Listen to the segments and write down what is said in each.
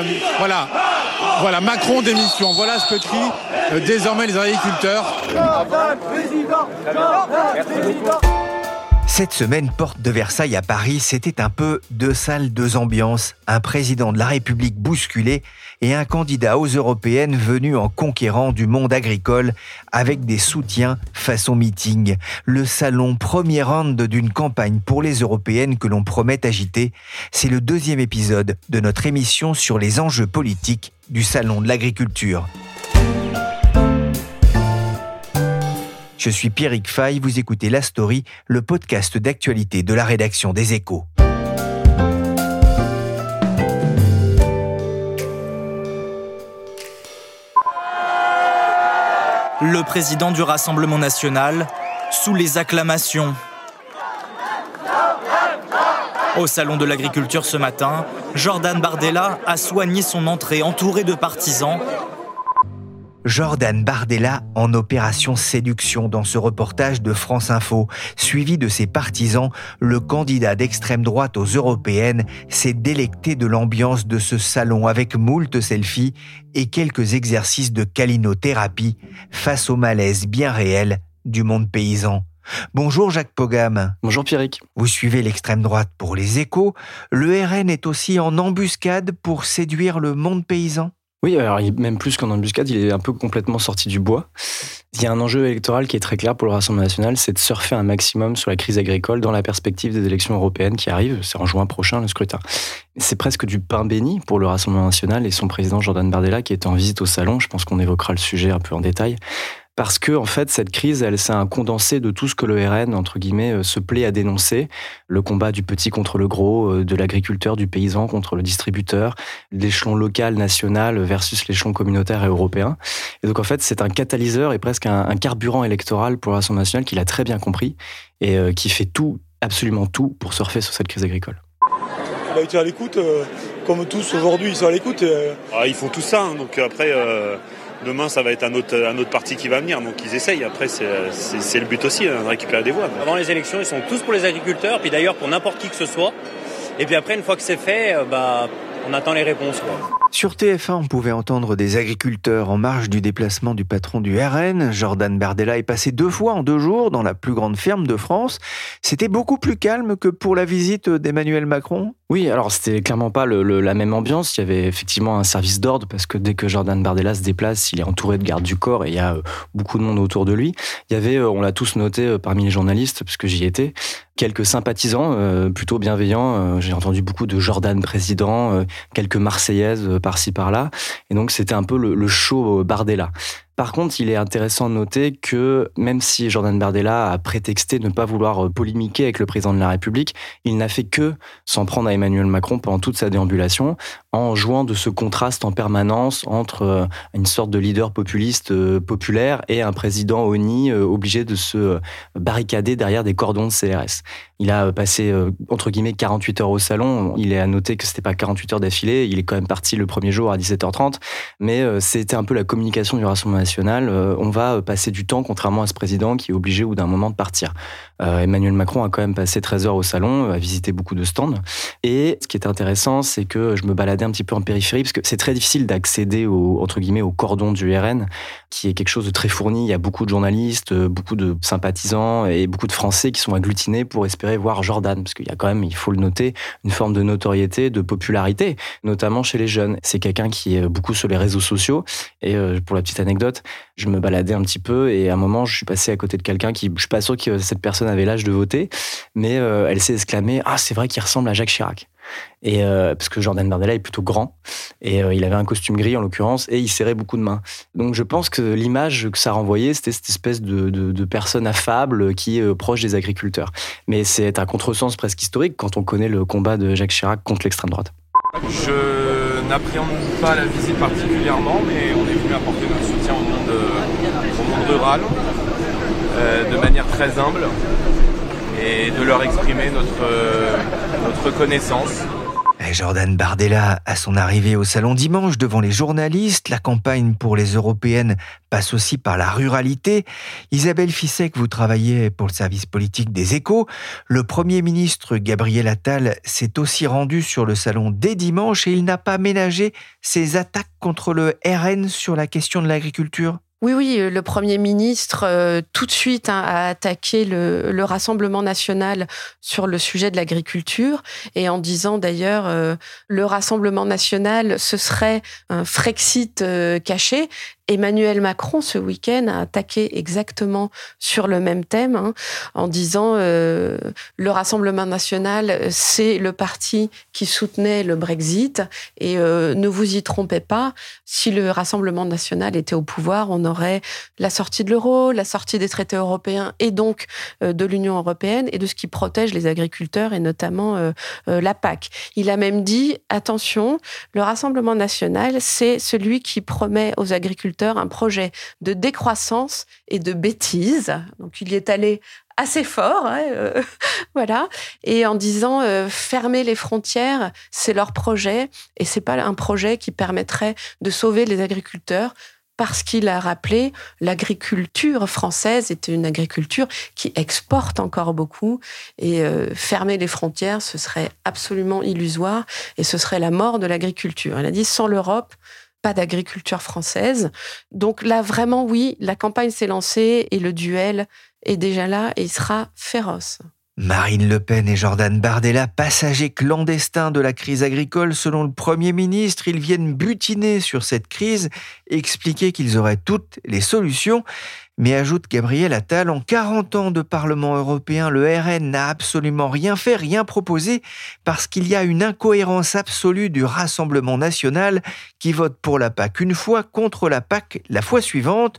Euh, voilà, voilà Macron démission. Voilà ce que crient euh, désormais les agriculteurs. Cette semaine, porte de Versailles à Paris, c'était un peu deux salles, deux ambiances, un président de la République bousculé et un candidat aux européennes venu en conquérant du monde agricole avec des soutiens façon meeting. Le salon premier round d'une campagne pour les européennes que l'on promet agiter, c'est le deuxième épisode de notre émission sur les enjeux politiques du salon de l'agriculture. Je suis Pierrick Fay, vous écoutez La Story, le podcast d'actualité de la rédaction des Échos. Le président du Rassemblement national, sous les acclamations. Au Salon de l'Agriculture ce matin, Jordan Bardella a soigné son entrée entouré de partisans Jordan Bardella en opération séduction dans ce reportage de France Info. Suivi de ses partisans, le candidat d'extrême droite aux européennes s'est délecté de l'ambiance de ce salon avec moult selfies et quelques exercices de calinothérapie face au malaise bien réel du monde paysan. Bonjour Jacques Pogam. Bonjour Pierrick. Vous suivez l'extrême droite pour les échos. Le RN est aussi en embuscade pour séduire le monde paysan oui, alors même plus qu'en embuscade, il est un peu complètement sorti du bois. Il y a un enjeu électoral qui est très clair pour le Rassemblement national, c'est de surfer un maximum sur la crise agricole dans la perspective des élections européennes qui arrivent. C'est en juin prochain le scrutin. C'est presque du pain béni pour le Rassemblement national et son président Jordan Bardella qui est en visite au salon. Je pense qu'on évoquera le sujet un peu en détail parce que en fait cette crise, elle c'est un condensé de tout ce que le RN entre guillemets euh, se plaît à dénoncer, le combat du petit contre le gros, euh, de l'agriculteur, du paysan contre le distributeur, l'échelon local, national versus l'échelon communautaire et européen. Et donc en fait c'est un catalyseur et presque un, carburant électoral pour la Rassemblement national qu'il a très bien compris et euh, qui fait tout, absolument tout pour surfer sur cette crise agricole. Il a été à l'écoute, comme tous aujourd'hui, ils sont à l'écoute. Ah, ils font tout ça, hein. donc après demain ça va être un autre, un autre parti qui va venir. Donc ils essayent. Après c'est le but aussi, hein, de récupérer des voix. Avant les élections, ils sont tous pour les agriculteurs, puis d'ailleurs pour n'importe qui que ce soit. Et puis après, une fois que c'est fait, euh, bah, on attend les réponses. Sur TF1, on pouvait entendre des agriculteurs en marge du déplacement du patron du RN. Jordan Bardella est passé deux fois en deux jours dans la plus grande ferme de France. C'était beaucoup plus calme que pour la visite d'Emmanuel Macron? Oui, alors c'était clairement pas la même ambiance. Il y avait effectivement un service d'ordre parce que dès que Jordan Bardella se déplace, il est entouré de gardes du corps et il y a euh, beaucoup de monde autour de lui. Il y avait, euh, on l'a tous noté euh, parmi les journalistes, puisque j'y étais, quelques sympathisants plutôt bienveillants. J'ai entendu beaucoup de Jordan président, quelques Marseillaises par-ci par-là. Et donc c'était un peu le, show Bardella. Par contre, il est intéressant de noter que même si Jordan Bardella a prétexté ne pas vouloir euh, polémiquer avec le président de la République, il n'a fait que s'en prendre à Emmanuel Macron pendant toute sa déambulation, en jouant de ce contraste en permanence entre euh, une sorte de leader populiste euh, populaire et un président ONI obligé de se barricader derrière des cordons de CRS. Il a passé entre guillemets 48 heures au salon. Il est à noter que c'était pas 48 heures d'affilée. Il est quand même parti le premier jour à 17h30, mais c'était un peu la communication du Rassemblement euh, on va passer du temps, contrairement à ce président qui est obligé ou d'un moment de partir. Euh, Emmanuel Macron a quand même passé 13 heures au salon, a visité beaucoup de stands. Et ce qui est intéressant, c'est que je me baladais un petit peu en périphérie, parce que c'est très difficile d'accéder au, entre guillemets, au cordon du RN, qui est quelque chose de très fourni. Il y a beaucoup de journalistes, beaucoup de sympathisants et beaucoup de Français qui sont agglutinés pour espérer voir Jordan, parce qu'il y a quand même, il faut le noter, une forme de notoriété, de popularité, notamment chez les jeunes. C'est quelqu'un qui est beaucoup sur les réseaux sociaux. Et euh, pour la petite anecdote, je me baladais un petit peu et à un moment, je suis passé à côté de quelqu'un qui, je suis pas sûr que cette personne avait l'âge de voter, mais elle s'est exclamée Ah, c'est vrai qu'il ressemble à Jacques Chirac. Et parce que Jordan Bardella est plutôt grand et il avait un costume gris en l'occurrence et il serrait beaucoup de mains. Donc je pense que l'image que ça renvoyait, c'était cette espèce de, personne affable qui est proche des agriculteurs. Mais c'est un contresens presque historique quand on connaît le combat de Jacques Chirac contre l'extrême droite. Je n'appréhende pas la visite particulièrement, mais on est venu apporter notre soutien au monde, au monde rural euh, de manière très et de leur exprimer notre. Jordan Bardella, à son arrivée au salon dimanche devant les journalistes, la campagne pour les européennes passe aussi par la ruralité. Isabelle Fissek, vous travaillez pour le service politique des échos. Le Premier ministre Gabriel Attal s'est aussi rendu sur le salon dès dimanche et il n'a pas ménagé ses attaques contre le RN sur la question de l'agriculture. Oui, oui, euh, le Premier ministre, euh, tout de suite, hein, a attaqué le, Rassemblement national sur le sujet de l'agriculture, et en disant d'ailleurs, euh, le Rassemblement national, ce serait un Frexit caché, Emmanuel Macron, ce week-end, a attaqué exactement sur le même thème, hein, en disant euh, le Rassemblement national, c'est le parti qui soutenait le Brexit, et euh, ne vous y trompez pas, si le Rassemblement national était au pouvoir, on aurait la sortie de l'euro, la sortie des traités européens, et donc euh, de l'Union européenne, et de ce qui protège les agriculteurs, et notamment la PAC. Il a même dit, attention, le Rassemblement national, c'est celui qui promet aux agriculteurs un projet de décroissance et de bêtise. Donc il y est allé assez fort, hein, euh, voilà, et en disant euh, fermer les frontières, c'est leur projet et c'est pas un projet qui permettrait de sauver les agriculteurs parce qu'il a rappelé l'agriculture française était une agriculture qui exporte encore beaucoup et euh, fermer les frontières, ce serait absolument illusoire et ce serait la mort de l'agriculture. Il a dit sans l'Europe, pas d'agriculture française. Donc là, vraiment, oui, la campagne s'est lancée et le duel est déjà là et il sera féroce. Marine Le Pen et Jordan Bardella, passagers clandestins de la crise agricole, selon le Premier ministre, ils viennent butiner sur cette crise, expliquer qu'ils auraient toutes les solutions. Mais ajoute Gabriel Attal, en 40 ans de Parlement européen, le RN n'a absolument rien fait, rien proposé, parce qu'il y a une incohérence absolue du Rassemblement national qui vote pour la PAC une fois, contre la PAC la fois suivante.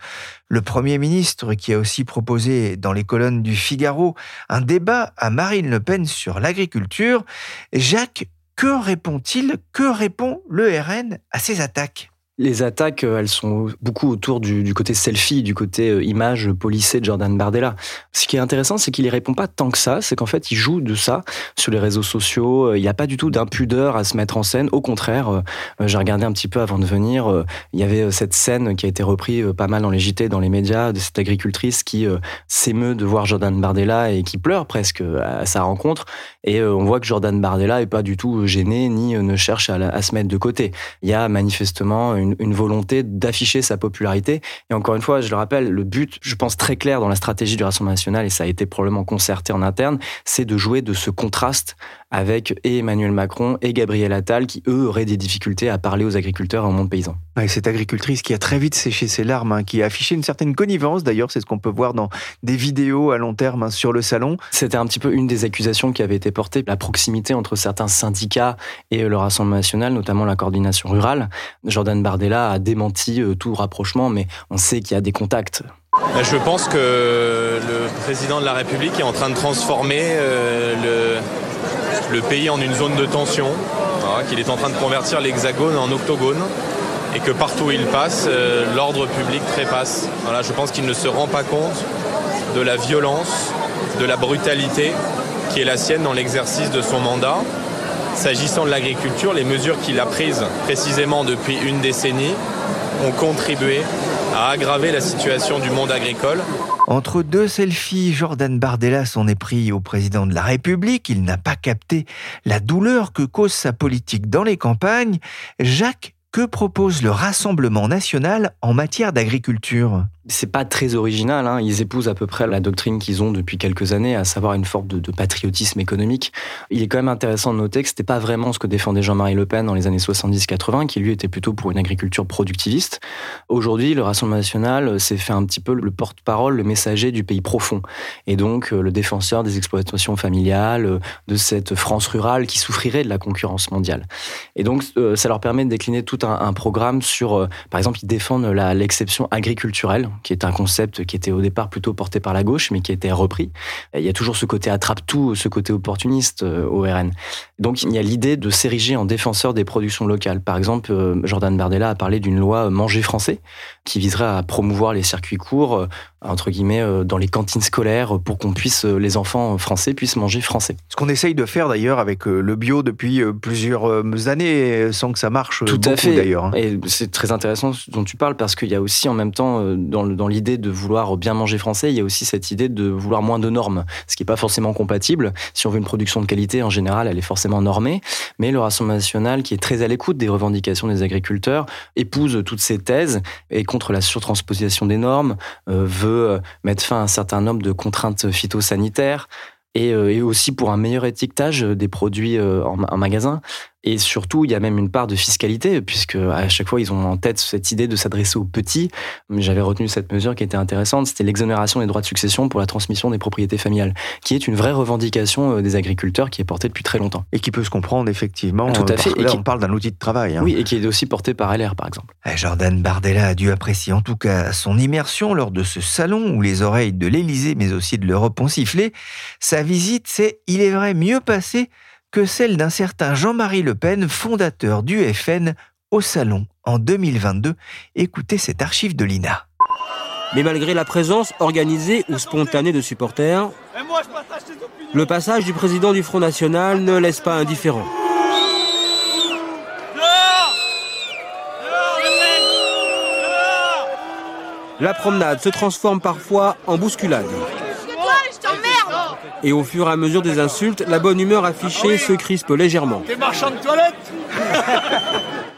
Le Premier ministre, qui a aussi proposé dans les colonnes du Figaro un débat à Marine Le Pen sur l'agriculture, Jacques, que répond-il Que répond le RN à ces attaques? Les attaques, euh, elles sont beaucoup autour du, côté selfie, du côté euh, image policée de Jordan Bardella. Ce qui est intéressant, c'est qu'il y répond pas tant que ça. C'est qu'en fait, il joue de ça sur les réseaux sociaux. Euh, il n'y a pas du tout d'impudeur à se mettre en scène. Au contraire, j'ai regardé un petit peu avant de venir. Il y avait cette scène qui a été reprise pas mal dans les JT, dans les médias, de cette agricultrice qui s'émeut de voir Jordan Bardella et qui pleure presque à sa rencontre. Et on voit que Jordan Bardella est pas du tout gêné ni ne cherche à, à se mettre de côté. Il y a manifestement une une, volonté d'afficher sa popularité. Et encore une fois, je le rappelle, le but, je pense très clair dans la stratégie du Rassemblement national, et ça a été probablement concerté en interne, c'est de jouer de ce contraste avec Emmanuel Macron et Gabriel Attal, qui eux auraient des difficultés à parler aux agriculteurs et au monde paysan. Ouais, cette agricultrice qui a très vite séché ses larmes, hein, qui a affiché une certaine connivence, d'ailleurs, c'est ce qu'on peut voir dans des vidéos à long terme hein, sur le salon. C'était un petit peu une des accusations qui avait été portée, la proximité entre certains syndicats et le Rassemblement national, notamment la coordination rurale. Jordan Bardella a démenti euh, tout rapprochement, mais on sait qu'il y a des contacts. Je pense que le président de la République est en train de transformer euh, le le pays en une zone de tension, qu'il est en train de convertir l'hexagone en octogone et que partout où il passe, euh, l'ordre public trépasse. Voilà, je pense qu'il ne se rend pas compte de la violence, de la brutalité qui est la sienne dans l'exercice de son mandat. S'agissant de l'agriculture, les mesures qu'il a prises précisément depuis une décennie ont contribué à aggraver la situation du monde agricole. Entre deux selfies, Jordan Bardella s'en est pris au président de la République. Il n'a pas capté la douleur que cause sa politique dans les campagnes. Jacques, que propose le Rassemblement national en matière d'agriculture? C'est pas très original, hein. ils épousent à peu près la doctrine qu'ils ont depuis quelques années, à savoir une forme de, patriotisme économique. Il est quand même intéressant de noter que c'était pas vraiment ce que défendait Jean-Marie Le Pen dans les années 70-80, qui lui était plutôt pour une agriculture productiviste. Aujourd'hui, le Rassemblement national s'est fait un petit peu le porte-parole, le messager du pays profond, et donc euh, le défenseur des exploitations familiales, euh, de cette France rurale qui souffrirait de la concurrence mondiale. Et donc, euh, ça leur permet de décliner tout un, programme sur, par exemple, ils défendent l'exception agriculturelle qui est un concept qui était au départ plutôt porté par la gauche, mais qui a été repris. Il y a toujours ce côté attrape-tout, ce côté opportuniste euh, au RN. Donc il y a l'idée de s'ériger en défenseur des productions locales. Par exemple, euh, Jordan Bardella a parlé d'une loi manger français, qui viserait à promouvoir les circuits courts, euh, entre guillemets, dans les cantines scolaires, pour qu'on puisse, les enfants français puissent manger français. Ce qu'on essaye de faire d'ailleurs avec le bio depuis plusieurs années, sans que ça marche Tout à fait. d'ailleurs. Hein. Et c'est très intéressant ce dont tu parles, parce qu'il y a aussi en même temps, dans dans l'idée de vouloir bien manger français, il y a aussi cette idée de vouloir moins de normes, ce qui n'est pas forcément compatible. Si on veut une production de qualité, en général, elle est forcément normée. Mais le Rassemblement national, qui est très à l'écoute des revendications des agriculteurs, épouse toutes ces thèses et contre la surtransposition des normes, euh, veut euh, mettre fin à un certain nombre de contraintes phytosanitaires, et, euh, et, aussi pour un meilleur étiquetage des produits en magasin. Et surtout, il y a même une part de fiscalité, puisque à chaque fois, ils ont en tête cette idée de s'adresser aux petits. J'avais retenu cette mesure qui était intéressante, c'était l'exonération des droits de succession pour la transmission des propriétés familiales, qui est une vraie revendication euh, des agriculteurs qui est portée depuis très longtemps. Et qui peut se comprendre effectivement. Tout à fait. Et on parle d'un outil de travail. Hein. Oui, et qui est aussi porté par LR, par exemple. Eh, Jordan Bardella a dû apprécier en tout cas son immersion lors de ce salon où les oreilles de l'Élysée, mais aussi de l'Europe ont sifflé. Sa visite s'est, il est vrai, mieux passée que celle d'un certain Jean-Marie Le Pen, fondateur du FN, au Salon en 2022. Écoutez cette archive de l'INA. Mais malgré la présence organisée ou spontanée de supporters, le passage du président du Front National ne laisse pas indifférent. La promenade se transforme parfois en bousculade. Et au fur et à mesure des insultes, la bonne humeur affichée se crispe légèrement. T'es marchand de toilette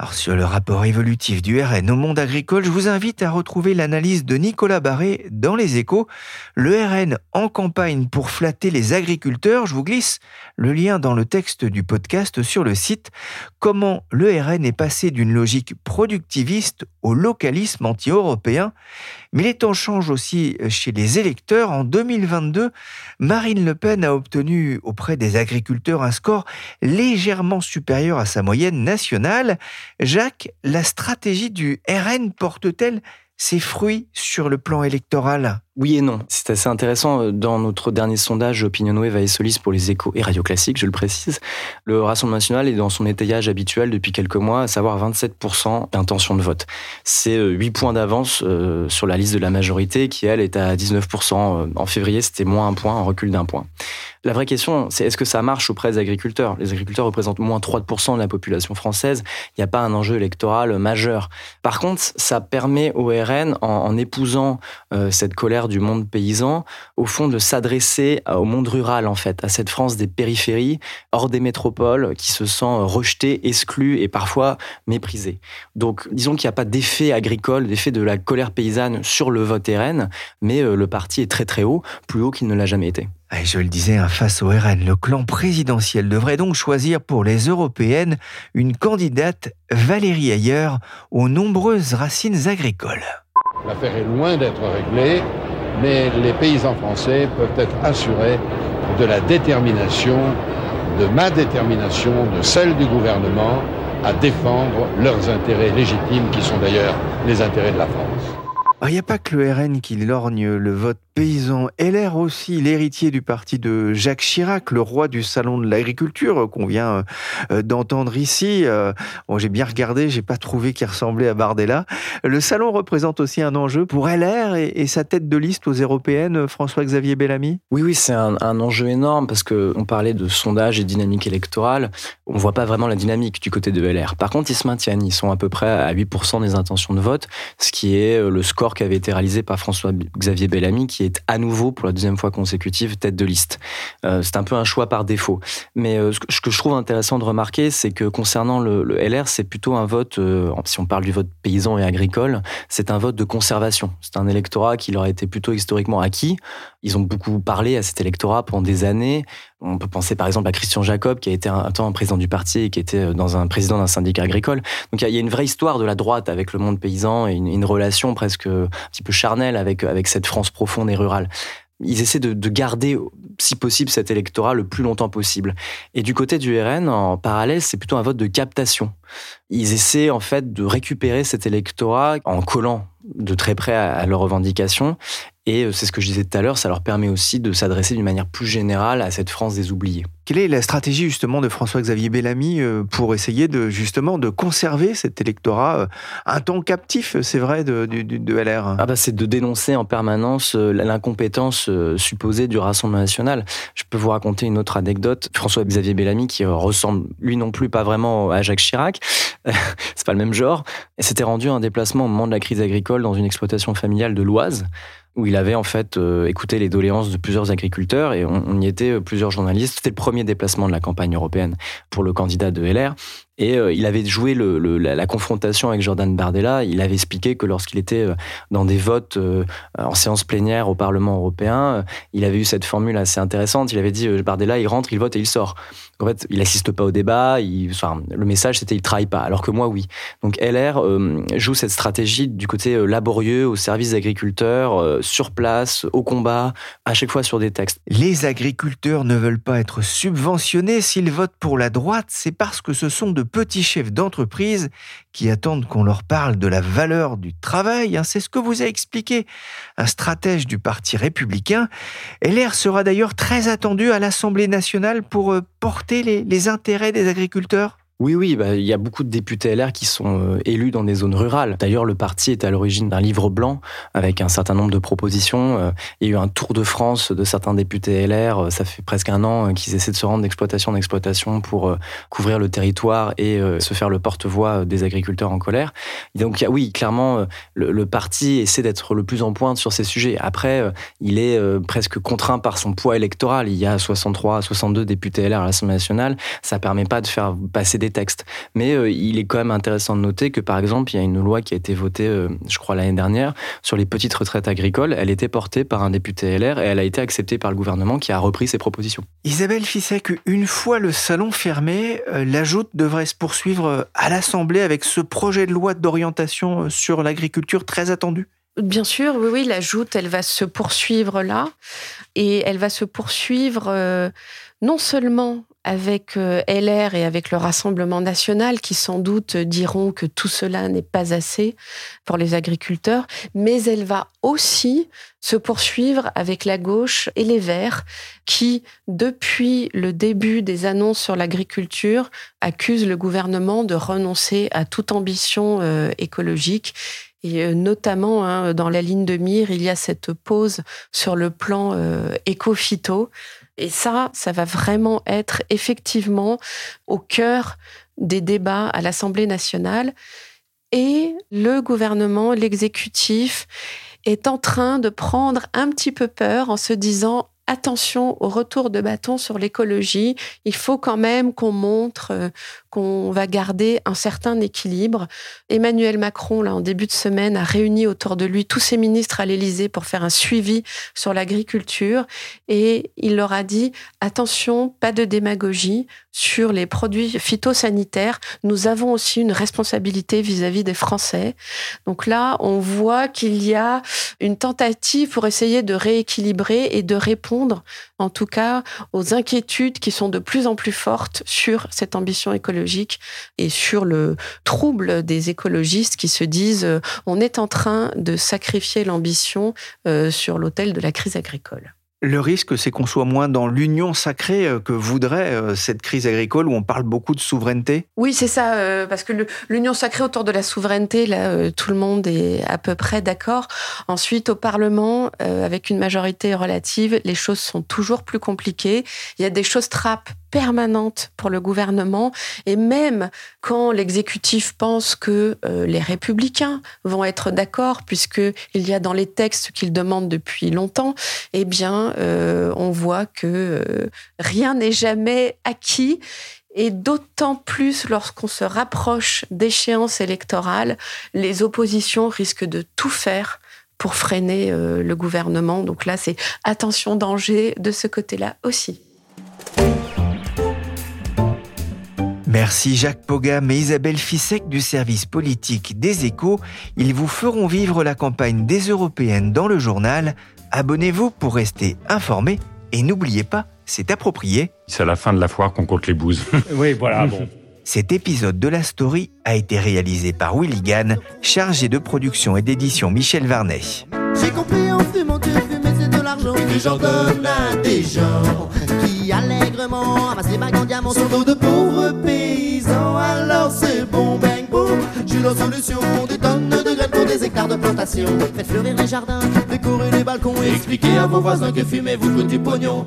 Alors sur le rapport évolutif du RN au monde agricole, je vous invite à retrouver l'analyse de Nicolas Barré dans Les Échos. Le RN en campagne pour flatter les agriculteurs. Je vous glisse le lien dans le texte du podcast sur le site. Comment le RN est passé d'une logique productiviste au localisme anti-européen. Mais les temps changent aussi chez les électeurs. En 2022, Marine Le Pen a obtenu auprès des agriculteurs un score légèrement supérieur à sa moyenne nationale. Jacques, la stratégie du RN porte-t-elle ses fruits sur le plan électoral? Oui et non. C'est assez intéressant. Euh, dans notre dernier sondage Opinionway et Solis pour les échos et Radio Classique, je le précise, le Rassemblement national est dans son étayage habituel depuis quelques mois, à savoir 27% d'intention de vote. C'est 8 euh, points d'avance euh, sur la liste de la majorité qui, elle, est à 19%. En février, c'était moins un point, un recul d'un point. La vraie question, c'est est-ce que ça marche auprès des agriculteurs? Les agriculteurs représentent moins 3% de la population française. Il n'y a pas un enjeu électoral majeur. Par contre, ça permet au RN, en, épousant cette colère du monde paysan, au fond de s'adresser au monde rural en fait, à cette France des périphéries, hors des métropoles, qui se sent rejetée, exclue et parfois méprisée. Donc disons qu'il n'y a pas d'effet agricole, d'effet de la colère paysanne sur le vote RN, mais euh, le parti est très très haut, plus haut qu'il ne l'a jamais été. Et je le disais, hein, face au RN, le clan présidentiel devrait donc choisir pour les européennes une candidate, Valérie Ayer, aux nombreuses racines agricoles. L'affaire est loin d'être réglée mais les paysans français peuvent être assurés de la détermination, de ma détermination, de celle du gouvernement à défendre leurs intérêts légitimes, qui sont d'ailleurs les intérêts de la France. Il n'y a pas que le RN qui lorgne le vote paysan. LR aussi, l'héritier du parti de Jacques Chirac, le roi du salon de l'agriculture qu'on vient euh, d'entendre ici. Euh, bon, j'ai bien regardé, j'ai pas trouvé qu'il ressemblait à Bardella. Le salon représente aussi un enjeu pour LR et, sa tête de liste aux européennes, François-Xavier Bellamy? Oui, oui, c'est un, enjeu énorme parce que on parlait de sondage et dynamique électorale. On voit pas vraiment la dynamique du côté de LR. Par contre, ils se maintiennent. Ils sont à peu près à 8% des intentions de vote, ce qui est euh, le score qui avait été réalisé par François-Xavier Bellamy, qui est à nouveau, pour la deuxième fois consécutive, tête de liste. c'est un peu un choix par défaut. Mais ce que je trouve intéressant de remarquer, c'est que concernant le, LR, c'est plutôt un vote, si on parle du vote paysan et agricole, c'est un vote de conservation. C'est un électorat qui leur a été plutôt historiquement acquis. Ils ont beaucoup parlé à cet électorat pendant des années. On peut penser par exemple à Christian Jacob, qui a été un temps président du parti et qui était euh, dans un président d'un syndicat agricole. Donc il y a une vraie histoire de la droite avec le monde paysan et une, relation presque un petit peu charnelle avec, avec cette France profonde et rurale ils essaient de, garder, si possible, cet électorat le plus longtemps possible. Et du côté du RN, en parallèle, c'est plutôt un vote de captation. Ils essaient en fait de récupérer cet électorat en collant de très près à, leurs revendications. Et euh, c'est ce que je disais tout à l'heure, ça leur permet aussi de s'adresser d'une manière plus générale à cette France des oubliés. Quelle est la stratégie justement de François-Xavier Bellamy euh, pour essayer de justement de conserver cet électorat euh, un temps captif, c'est vrai, de, de, LR ah bah C'est de dénoncer en permanence l'incompétence supposée du Rassemblement national. Je peux vous raconter une autre anecdote. François-Xavier Bellamy, qui ressemble lui non plus pas vraiment à Jacques Chirac, c'est pas le même genre, s'était rendu un déplacement au moment de la crise agricole dans une exploitation familiale de l'Oise où il avait en fait euh, écouté les doléances de plusieurs agriculteurs et on, y était euh, plusieurs journalistes. C'était le premier déplacement de la campagne européenne pour le candidat de LR. Et euh, il avait joué la, confrontation avec Jordan Bardella. Il avait expliqué que lorsqu'il était dans des votes en séance plénière au Parlement européen, il avait eu cette formule assez intéressante. Il avait dit Bardella, il rentre, il vote et il sort. En fait, il assiste pas au débat. Le message, c'était il travaille pas. Alors que moi, oui. Donc LR joue cette stratégie du côté laborieux, au service des agriculteurs, sur place, au combat, à chaque fois sur des textes. Les agriculteurs ne veulent pas être subventionnés. S'ils votent pour la droite, c'est parce que ce sont de petits chefs d'entreprise qui attendent qu'on leur parle de la valeur du travail. Hein. C'est ce que vous a expliqué un stratège du Parti républicain. LR sera d'ailleurs très attendu à l'Assemblée nationale pour euh, porter les intérêts des agriculteurs. Oui, oui, bah, il y a beaucoup de députés LR qui sont euh, élus dans des zones rurales. D'ailleurs, le parti est à l'origine d'un livre blanc avec un certain nombre de propositions. Euh, il y a eu un tour de France de certains députés LR. Euh, ça fait presque un an qu'ils essaient de se rendre d'exploitation en exploitation pour couvrir le territoire et se faire le porte-voix des agriculteurs en colère. Donc, oui, clairement, le, parti essaie d'être le plus en pointe sur ces sujets. Après, il est presque contraint par son poids électoral. Il y a 63 62 députés LR à l'Assemblée nationale. Ça permet pas de faire passer des textes. Mais euh, il est quand même intéressant de noter que, par exemple, il y a une loi qui a été votée, euh, je crois, l'année dernière, sur les petites retraites agricoles. Elle était portée par un député LR et elle a été acceptée par le gouvernement qui a repris ses propositions. Isabelle Fissek, une fois le salon fermé, euh, la joute devrait se poursuivre à l'Assemblée avec ce projet de loi d'orientation sur l'agriculture très attendu Bien sûr, oui, oui, la joute, elle va se poursuivre là, et elle va se poursuivre non seulement avec euh, LR et avec le Rassemblement national qui sans doute diront que tout cela n'est pas assez pour les agriculteurs, mais elle va aussi se poursuivre avec la gauche et les Verts qui, depuis le début des annonces sur l'agriculture, accusent le gouvernement de renoncer à toute ambition euh, écologique. Et euh, notamment, hein, dans la ligne de mire, il y a cette pause sur le plan éco-phyto et ça, ça va vraiment être effectivement au cœur des débats à l'Assemblée nationale. Et le gouvernement, l'exécutif, est en train de prendre un petit peu peur en se disant attention au retour de bâton sur l'écologie. Il faut quand même qu'on montre euh, qu'on va garder un certain équilibre. Emmanuel Macron, là, en début de semaine, a réuni autour de lui tous ses ministres à l'Élysée pour faire un suivi sur l'agriculture et il leur a dit attention, pas de démagogie sur les produits phytosanitaires. Nous avons aussi une responsabilité vis-à-vis -vis des Français. Donc là, on voit qu'il y a une tentative pour essayer de rééquilibrer et de répondre en tout cas, aux inquiétudes qui sont de plus en plus fortes sur cette ambition écologique et sur le trouble des écologistes qui se disent euh, on est en train de sacrifier l'ambition euh, sur l'autel de la crise agricole. Le risque, c'est qu'on soit moins dans l'union sacrée euh, que voudrait euh, cette crise agricole où on parle beaucoup de souveraineté? Oui, c'est ça, euh, parce que l'union sacrée autour de la souveraineté, là, tout le monde est à peu près d'accord. Ensuite, au Parlement, avec une majorité relative, les choses sont toujours plus compliquées. Il y a des choses trappes permanente pour le gouvernement. Et même quand l'exécutif pense que euh, les républicains vont être d'accord, puisqu'il y a dans les textes qu'ils demandent depuis longtemps, eh bien, euh, on voit que euh, rien n'est jamais acquis. Et d'autant plus lorsqu'on se rapproche d'échéances électorales, les oppositions risquent de tout faire pour freiner le gouvernement. Donc là, c'est attention danger de ce côté-là aussi. Merci Jacques Pogam et Isabelle Fissek du service politique des échos. Ils vous feront vivre la campagne des européennes dans le journal. Abonnez-vous pour rester informés et n'oubliez pas, c'est approprié. C'est à la fin de la foire qu'on compte les bouses. oui, voilà, bon. Cet épisode de la story a été réalisé par Willy Gann, chargé de production et d'édition Michel Varnet. J'ai compris en fumant que fumer c'est de l'argent. Les gens donnent à des gens qui allègrement amassent les bagues en diamant sur dos de pauvres Alors c'est bon, bang, boom. J'ai la solution. Des tonnes de graines pour des hectares de plantation. Faites fleurir les jardins, décorer les balcons et expliquez à vos voisins que fumer vous coûte du pognon.